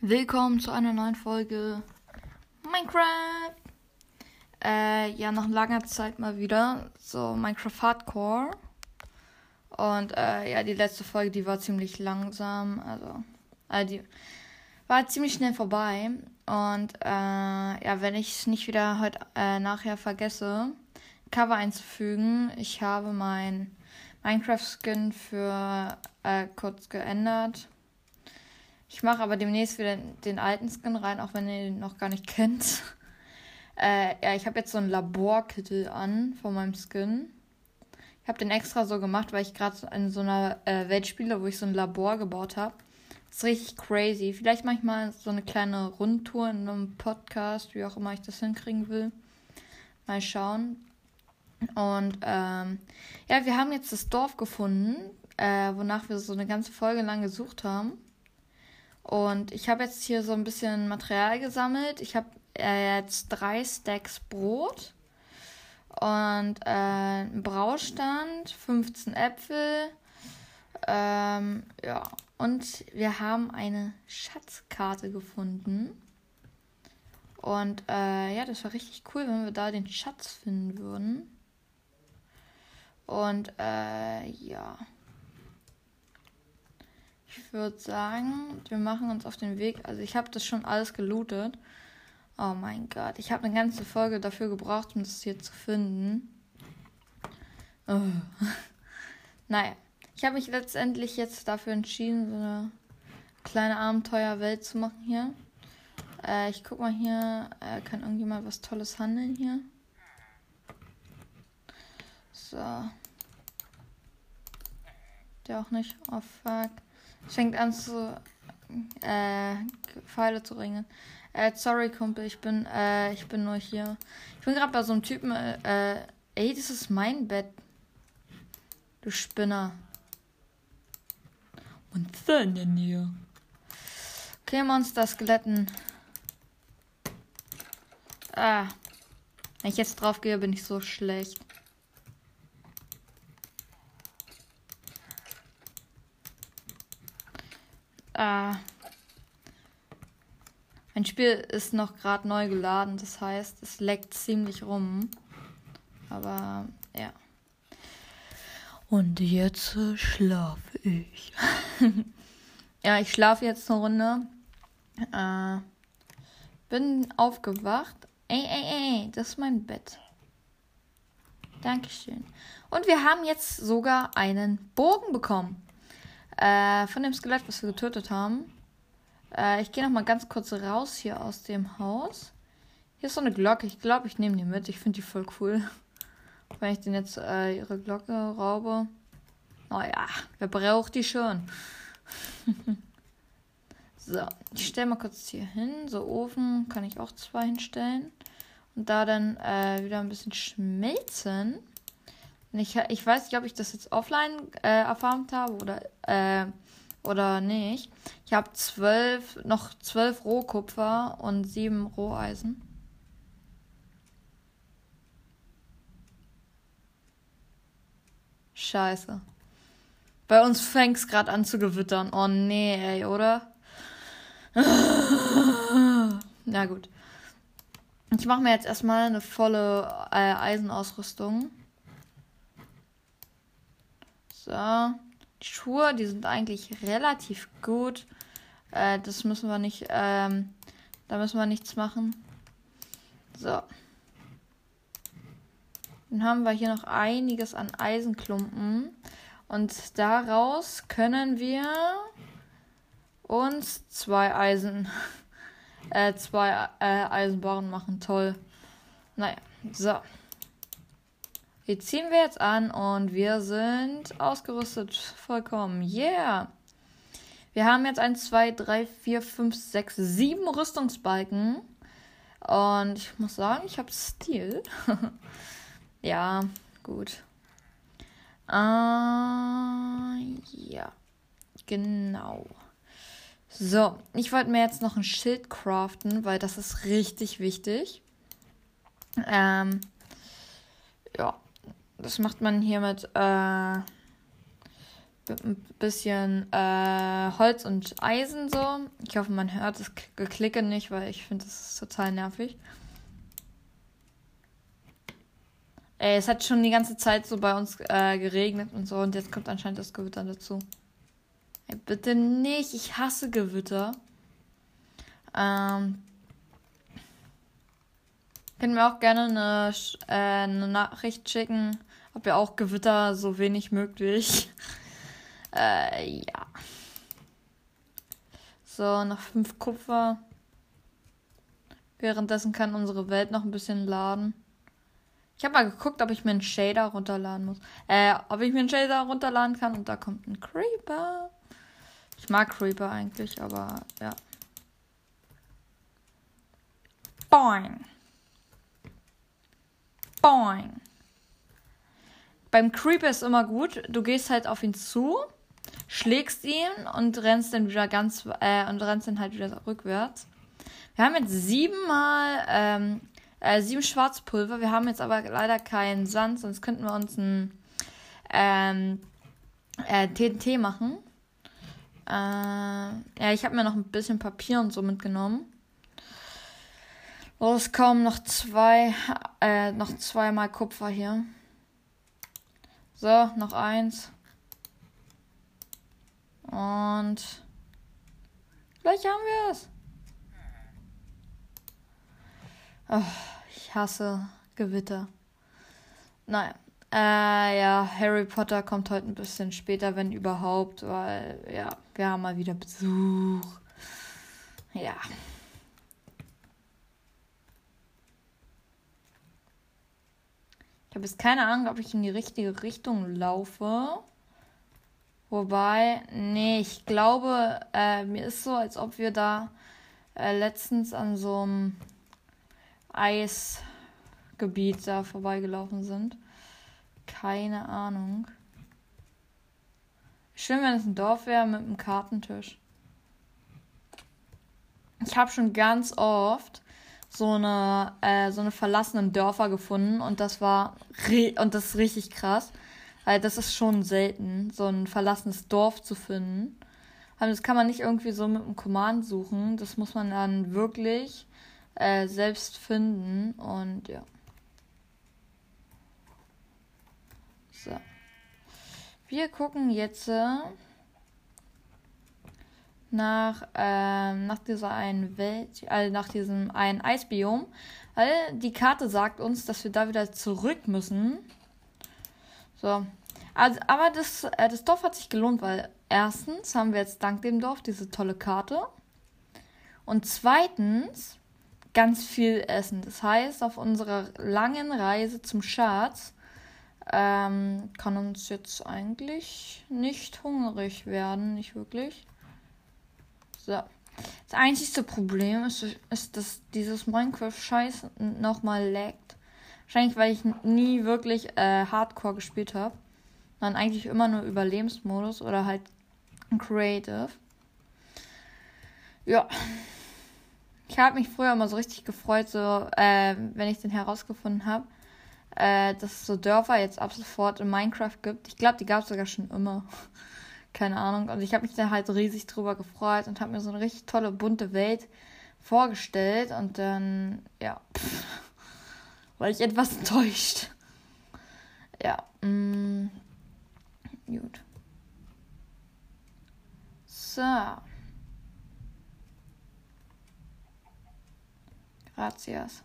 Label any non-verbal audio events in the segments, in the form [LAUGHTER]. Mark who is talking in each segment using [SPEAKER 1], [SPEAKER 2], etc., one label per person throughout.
[SPEAKER 1] Willkommen zu einer neuen Folge Minecraft. Äh, ja, nach langer Zeit mal wieder so Minecraft Hardcore. Und äh, ja, die letzte Folge, die war ziemlich langsam. Also, äh, die war ziemlich schnell vorbei. Und äh, ja, wenn ich es nicht wieder heute äh, nachher vergesse, Cover einzufügen, ich habe mein Minecraft-Skin für äh, kurz geändert. Ich mache aber demnächst wieder den alten Skin rein, auch wenn ihr ihn noch gar nicht [LAUGHS] kennt. Äh, ja, ich habe jetzt so einen Laborkittel an von meinem Skin. Ich habe den extra so gemacht, weil ich gerade in so einer äh, Welt spiele, wo ich so ein Labor gebaut habe. Ist richtig crazy. Vielleicht manchmal so eine kleine Rundtour in einem Podcast, wie auch immer ich das hinkriegen will. Mal schauen. Und ähm, ja, wir haben jetzt das Dorf gefunden, äh, wonach wir so eine ganze Folge lang gesucht haben. Und ich habe jetzt hier so ein bisschen Material gesammelt. Ich habe äh, jetzt drei Stacks Brot und äh, einen Braustand, 15 Äpfel. Ähm, ja, und wir haben eine Schatzkarte gefunden. Und äh, ja, das war richtig cool, wenn wir da den Schatz finden würden. Und äh, ja. Ich würde sagen, wir machen uns auf den Weg. Also ich habe das schon alles gelootet. Oh mein Gott, ich habe eine ganze Folge dafür gebraucht, um das hier zu finden. Oh. [LAUGHS] naja, ich habe mich letztendlich jetzt dafür entschieden, so eine kleine Abenteuerwelt zu machen hier. Äh, ich guck mal hier, äh, kann irgendjemand was Tolles handeln hier? So. Der auch nicht. Oh fuck. Fängt an zu äh, Pfeile zu ringen. Äh, sorry, Kumpel, ich bin, äh, ich bin nur hier. Ich bin gerade bei so einem Typen, äh, ey, das ist mein Bett. Du Spinner. Und dann denn hier? Okay, Monster-Skeletten. Ah. Wenn ich jetzt drauf gehe, bin ich so schlecht. Ah. Mein Spiel ist noch gerade neu geladen, das heißt, es leckt ziemlich rum. Aber ja. Und jetzt äh, schlafe ich. [LAUGHS] ja, ich schlafe jetzt eine Runde. Äh, bin aufgewacht. Ey, ey, ey, das ist mein Bett. Dankeschön. Und wir haben jetzt sogar einen Bogen bekommen. Äh, von dem Skelett, was wir getötet haben. Äh, ich gehe noch mal ganz kurz raus hier aus dem Haus. Hier ist so eine Glocke. Ich glaube, ich nehme die mit. Ich finde die voll cool. [LAUGHS] Wenn ich den jetzt äh, ihre Glocke raube. Naja, oh wer braucht die schon? [LAUGHS] so, ich stelle mal kurz hier hin. So, Ofen kann ich auch zwei hinstellen. Und da dann äh, wieder ein bisschen schmelzen. Ich, ich weiß nicht, ob ich das jetzt offline äh, erfarmt habe oder äh, oder nicht. Ich habe zwölf, noch zwölf Rohkupfer und sieben Roheisen. Scheiße. Bei uns fängt es gerade an zu gewittern. Oh nee, ey, oder? [LAUGHS] Na gut. Ich mache mir jetzt erstmal eine volle äh, Eisenausrüstung. So. Die Schuhe, die sind eigentlich relativ gut. Äh, das müssen wir nicht, ähm, da müssen wir nichts machen. So. Dann haben wir hier noch einiges an Eisenklumpen. Und daraus können wir uns zwei Eisen, [LAUGHS] äh, zwei äh, Eisenbarren machen. Toll. Naja, so. Die ziehen wir jetzt an und wir sind ausgerüstet. Vollkommen. Yeah. Wir haben jetzt 1, 2, 3, 4, 5, 6, 7 Rüstungsbalken. Und ich muss sagen, ich habe Stil. [LAUGHS] ja, gut. Äh, ja, genau. So, ich wollte mir jetzt noch ein Schild craften, weil das ist richtig wichtig. Ähm, ja, das macht man hier mit, äh, ein bisschen äh, Holz und Eisen so. Ich hoffe, man hört das Geklicke nicht, weil ich finde, das ist total nervig. Ey, es hat schon die ganze Zeit so bei uns äh, geregnet und so und jetzt kommt anscheinend das Gewitter dazu. Ey, bitte nicht, ich hasse Gewitter. Ähm, Könnt mir auch gerne eine, äh, eine Nachricht schicken, ob ihr auch Gewitter so wenig möglich. [LAUGHS] äh, ja. So, noch fünf Kupfer. Währenddessen kann unsere Welt noch ein bisschen laden. Ich habe mal geguckt, ob ich mir einen Shader runterladen muss. Äh, ob ich mir einen Shader runterladen kann und da kommt ein Creeper. Ich mag Creeper eigentlich, aber ja. Boing. Boing. Beim Creeper ist immer gut, du gehst halt auf ihn zu, schlägst ihn und rennst dann wieder ganz äh, und rennst dann halt wieder rückwärts. Wir haben jetzt siebenmal ähm, äh, sieben Schwarzpulver. Wir haben jetzt aber leider keinen Sand, sonst könnten wir uns ein ähm, äh, TNT machen. Äh, ja, ich habe mir noch ein bisschen Papier und so mitgenommen. Los, kommen noch zwei, äh, noch zweimal Kupfer hier. So, noch eins. Und gleich haben wir es. Oh, ich hasse Gewitter. Naja. Äh, ja, Harry Potter kommt heute ein bisschen später, wenn überhaupt, weil, ja, wir haben mal wieder Besuch. Ja. Ich habe jetzt keine Ahnung, ob ich in die richtige Richtung laufe. Wobei, nee, ich glaube, äh, mir ist so, als ob wir da äh, letztens an so einem Eisgebiet da vorbeigelaufen sind. Keine Ahnung. Schön, wenn es ein Dorf wäre mit einem Kartentisch. Ich habe schon ganz oft so eine, äh, so eine verlassenen Dörfer gefunden und das war und das ist richtig krass, weil das ist schon selten, so ein verlassenes Dorf zu finden. Also das kann man nicht irgendwie so mit einem Command suchen, das muss man dann wirklich äh, selbst finden und ja. So. Wir gucken jetzt. Äh, nach, ähm, nach dieser einen Welt, also nach diesem einen Eisbiom, weil die Karte sagt uns, dass wir da wieder zurück müssen. So. Also, aber das, äh, das Dorf hat sich gelohnt, weil erstens haben wir jetzt dank dem Dorf diese tolle Karte. Und zweitens ganz viel Essen. Das heißt, auf unserer langen Reise zum Schatz ähm, kann uns jetzt eigentlich nicht hungrig werden, nicht wirklich. So. Das einzigste Problem ist, ist dass dieses Minecraft-Scheiß nochmal laggt. Wahrscheinlich, weil ich nie wirklich äh, Hardcore gespielt habe. Sondern eigentlich immer nur Überlebensmodus oder halt Creative. Ja. Ich habe mich früher immer so richtig gefreut, so, äh, wenn ich den herausgefunden habe, äh, dass es so Dörfer jetzt ab sofort in Minecraft gibt. Ich glaube, die gab es sogar schon immer keine Ahnung. Und ich habe mich da halt riesig drüber gefreut und habe mir so eine richtig tolle, bunte Welt vorgestellt. Und dann, ja, pff, [LAUGHS] war ich etwas enttäuscht. Ja, mm, gut. So. Gracias.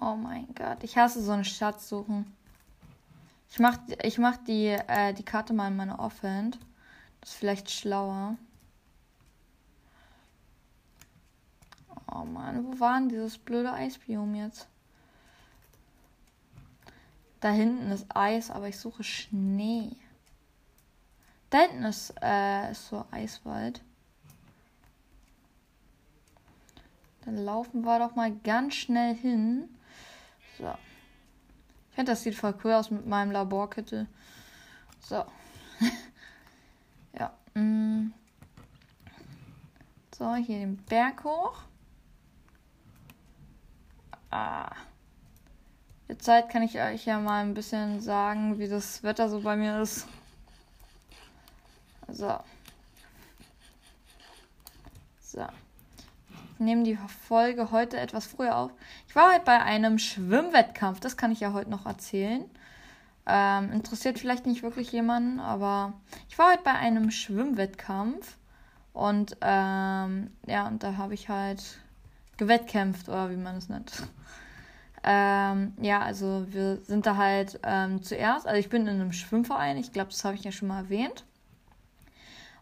[SPEAKER 1] Oh mein Gott, ich hasse so eine Schatzsuchen. Ich mach, ich mach die, äh, die Karte mal in meine Offhand. Das ist vielleicht schlauer. Oh Mann, wo war denn dieses blöde Eisbiom jetzt? Da hinten ist Eis, aber ich suche Schnee. Da hinten ist, äh, ist so Eiswald. Dann laufen wir doch mal ganz schnell hin. So. Ich finde, das sieht voll cool aus mit meinem Laborkittel. So. [LAUGHS] ja. Mm. So, hier den Berg hoch. Ah. Zeit kann ich euch ja mal ein bisschen sagen, wie das Wetter so bei mir ist. So. So. Nehme die Folge heute etwas früher auf. Ich war heute bei einem Schwimmwettkampf, das kann ich ja heute noch erzählen. Ähm, interessiert vielleicht nicht wirklich jemanden, aber ich war heute bei einem Schwimmwettkampf und ähm, ja, und da habe ich halt gewettkämpft oder wie man es nennt. [LAUGHS] Ähm, ja, also wir sind da halt ähm, zuerst, also ich bin in einem Schwimmverein, ich glaube, das habe ich ja schon mal erwähnt.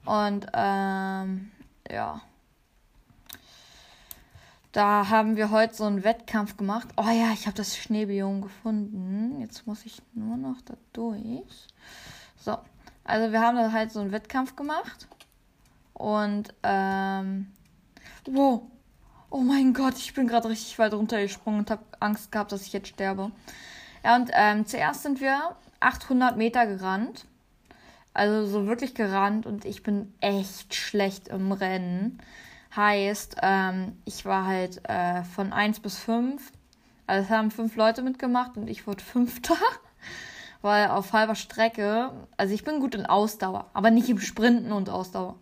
[SPEAKER 1] Und ähm, ja, da haben wir heute so einen Wettkampf gemacht. Oh ja, ich habe das Schneebiom gefunden. Jetzt muss ich nur noch da durch. So, also wir haben da halt so einen Wettkampf gemacht. Und, ähm, wow, oh mein Gott, ich bin gerade richtig weit runtergesprungen und habe Angst gehabt, dass ich jetzt sterbe. Ja, und ähm, zuerst sind wir 800 Meter gerannt. Also so wirklich gerannt und ich bin echt schlecht im Rennen. Heißt, ähm, ich war halt äh, von 1 bis 5. Also es haben fünf Leute mitgemacht und ich wurde Fünfter. [LAUGHS] Weil auf halber Strecke, also ich bin gut in Ausdauer, aber nicht im Sprinten und Ausdauer.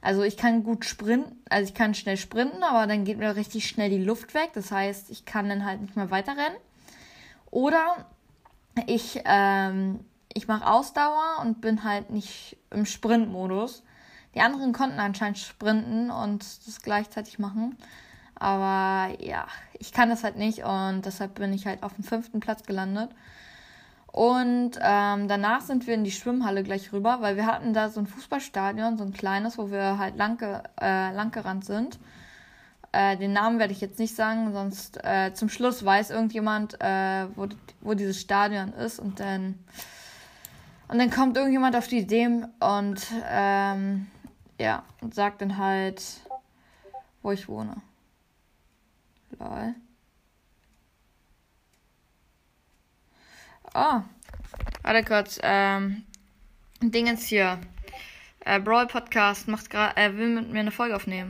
[SPEAKER 1] Also ich kann gut sprinten, also ich kann schnell sprinten, aber dann geht mir richtig schnell die Luft weg. Das heißt, ich kann dann halt nicht mehr weiterrennen. Oder ich, ähm, ich mache Ausdauer und bin halt nicht im Sprintmodus. Die anderen konnten anscheinend sprinten und das gleichzeitig machen. Aber ja, ich kann das halt nicht und deshalb bin ich halt auf dem fünften Platz gelandet. Und ähm, danach sind wir in die Schwimmhalle gleich rüber, weil wir hatten da so ein Fußballstadion, so ein kleines, wo wir halt lang, äh, lang gerannt sind. Äh, den Namen werde ich jetzt nicht sagen, sonst äh, zum Schluss weiß irgendjemand, äh, wo, wo dieses Stadion ist und dann und dann kommt irgendjemand auf die Idee und ähm, ja und sagt dann halt, wo ich wohne. Lol. Oh. Warte kurz. Ähm, Dingens hier. Äh, Brawl Podcast macht grad, äh, will mit mir eine Folge aufnehmen.